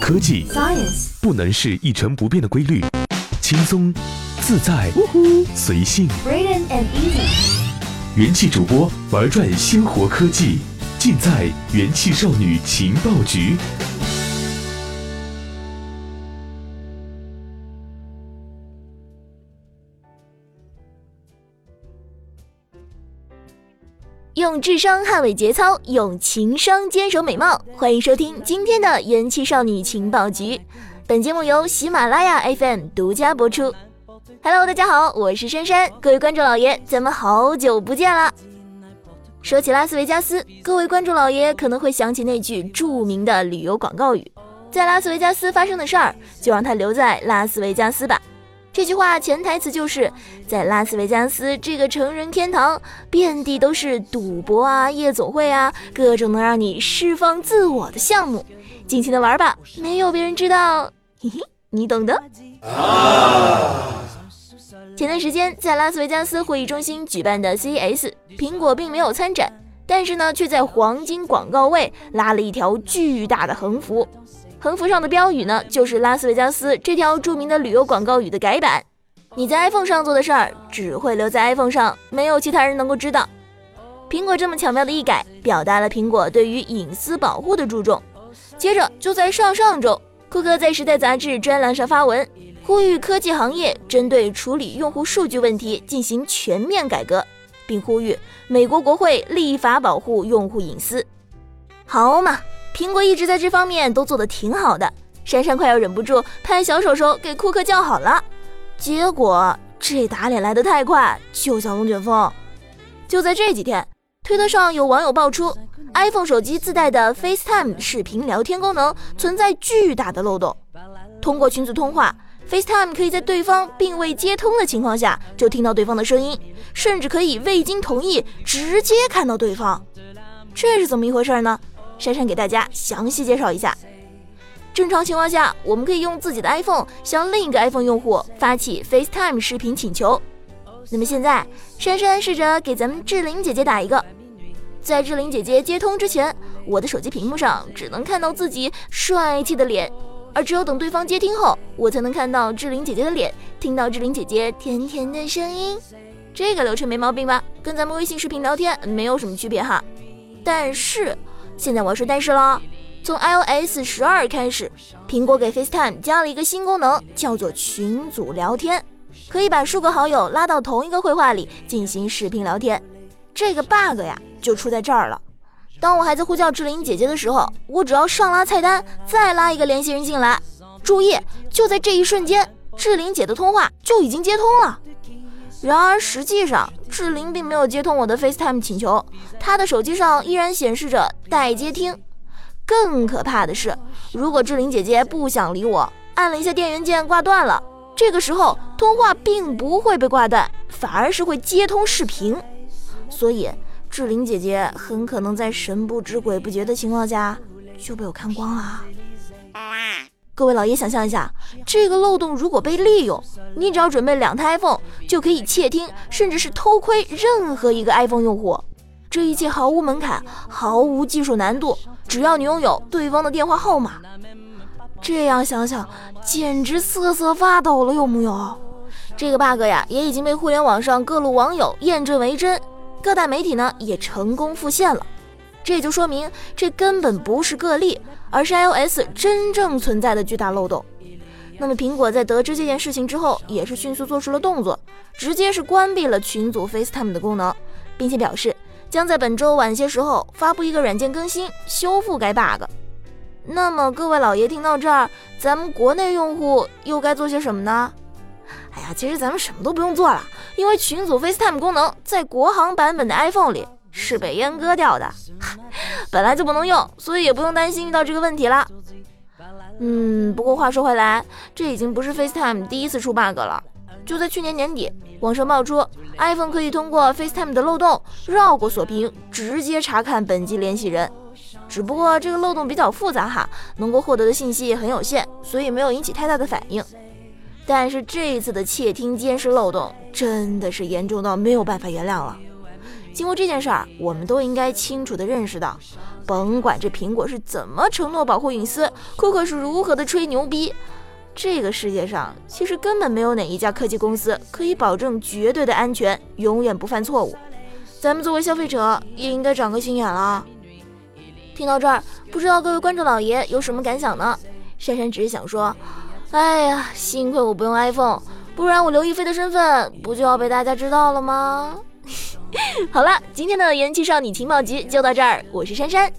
科技 Science 不能是一成不变的规律，轻松、自在、随性。Braden and Easy 元气主播玩转鲜活科技，尽在元气少女情报局。用智商捍卫节操，用情商坚守美貌。欢迎收听今天的元气少女情报局。本节目由喜马拉雅 FM 独家播出。Hello，大家好，我是珊珊，各位观众老爷，咱们好久不见了。说起拉斯维加斯，各位观众老爷可能会想起那句著名的旅游广告语：“在拉斯维加斯发生的事儿，就让它留在拉斯维加斯吧。”这句话潜台词就是在拉斯维加斯这个成人天堂，遍地都是赌博啊、夜总会啊，各种能让你释放自我的项目，尽情的玩吧，没有别人知道，嘿嘿，你懂的。前段时间在拉斯维加斯会议中心举办的 CES，苹果并没有参展，但是呢，却在黄金广告位拉了一条巨大的横幅。横幅上的标语呢，就是拉斯维加斯这条著名的旅游广告语的改版。你在 iPhone 上做的事儿，只会留在 iPhone 上，没有其他人能够知道。苹果这么巧妙的一改，表达了苹果对于隐私保护的注重。接着就在上上周，库克在《时代》杂志专栏上发文，呼吁科技行业针对处理用户数据问题进行全面改革，并呼吁美国国会立法保护用户隐私。好嘛！苹果一直在这方面都做得挺好的，珊珊快要忍不住拍小手手给库克叫好了。结果这打脸来得太快，就像龙卷风。就在这几天，推特上有网友爆出，iPhone 手机自带的 FaceTime 视频聊天功能存在巨大的漏洞。通过群组通话，FaceTime 可以在对方并未接通的情况下就听到对方的声音，甚至可以未经同意直接看到对方。这是怎么一回事呢？珊珊给大家详细介绍一下。正常情况下，我们可以用自己的 iPhone 向另一个 iPhone 用户发起 FaceTime 视频请求。那么现在，珊珊试着给咱们志玲姐姐打一个。在志玲姐姐接通之前，我的手机屏幕上只能看到自己帅气的脸，而只有等对方接听后，我才能看到志玲姐姐的脸，听到志玲姐姐甜甜的声音。这个流程没毛病吧？跟咱们微信视频聊天没有什么区别哈。但是。现在我要说但是了，从 iOS 十二开始，苹果给 FaceTime 加了一个新功能，叫做群组聊天，可以把数个好友拉到同一个会话里进行视频聊天。这个 bug 呀，就出在这儿了。当我还在呼叫志玲姐姐的时候，我只要上拉菜单，再拉一个联系人进来，注意，就在这一瞬间，志玲姐的通话就已经接通了。然而实际上，志玲并没有接通我的 FaceTime 请求，她的手机上依然显示着待接听。更可怕的是，如果志玲姐姐不想理我，按了一下电源键挂断了，这个时候通话并不会被挂断，反而是会接通视频。所以，志玲姐姐很可能在神不知鬼不觉的情况下就被我看光了。各位老爷，想象一下，这个漏洞如果被利用，你只要准备两台 iPhone，就可以窃听，甚至是偷窥任何一个 iPhone 用户。这一切毫无门槛，毫无技术难度，只要你拥有对方的电话号码。这样想想，简直瑟瑟发抖了，有木有？这个 bug 呀，也已经被互联网上各路网友验证为真，各大媒体呢也成功复现了。这就说明，这根本不是个例，而是 iOS 真正存在的巨大漏洞。那么，苹果在得知这件事情之后，也是迅速做出了动作，直接是关闭了群组 FaceTime 的功能，并且表示将在本周晚些时候发布一个软件更新，修复该 bug。那么，各位老爷听到这儿，咱们国内用户又该做些什么呢？哎呀，其实咱们什么都不用做了，因为群组 FaceTime 功能在国行版本的 iPhone 里。是被阉割掉的，本来就不能用，所以也不用担心遇到这个问题了。嗯，不过话说回来，这已经不是 FaceTime 第一次出 bug 了。就在去年年底，网上爆出 iPhone 可以通过 FaceTime 的漏洞绕过锁屏，直接查看本机联系人。只不过这个漏洞比较复杂哈，能够获得的信息也很有限，所以没有引起太大的反应。但是这一次的窃听监视漏洞真的是严重到没有办法原谅了。经过这件事儿，我们都应该清楚地认识到，甭管这苹果是怎么承诺保护隐私，库克是如何的吹牛逼，这个世界上其实根本没有哪一家科技公司可以保证绝对的安全，永远不犯错误。咱们作为消费者也应该长个心眼了。听到这儿，不知道各位观众老爷有什么感想呢？珊珊只是想说，哎呀，幸亏我不用 iPhone，不然我刘亦菲的身份不就要被大家知道了吗？好了，今天的元气少女情报局就到这儿，我是珊珊。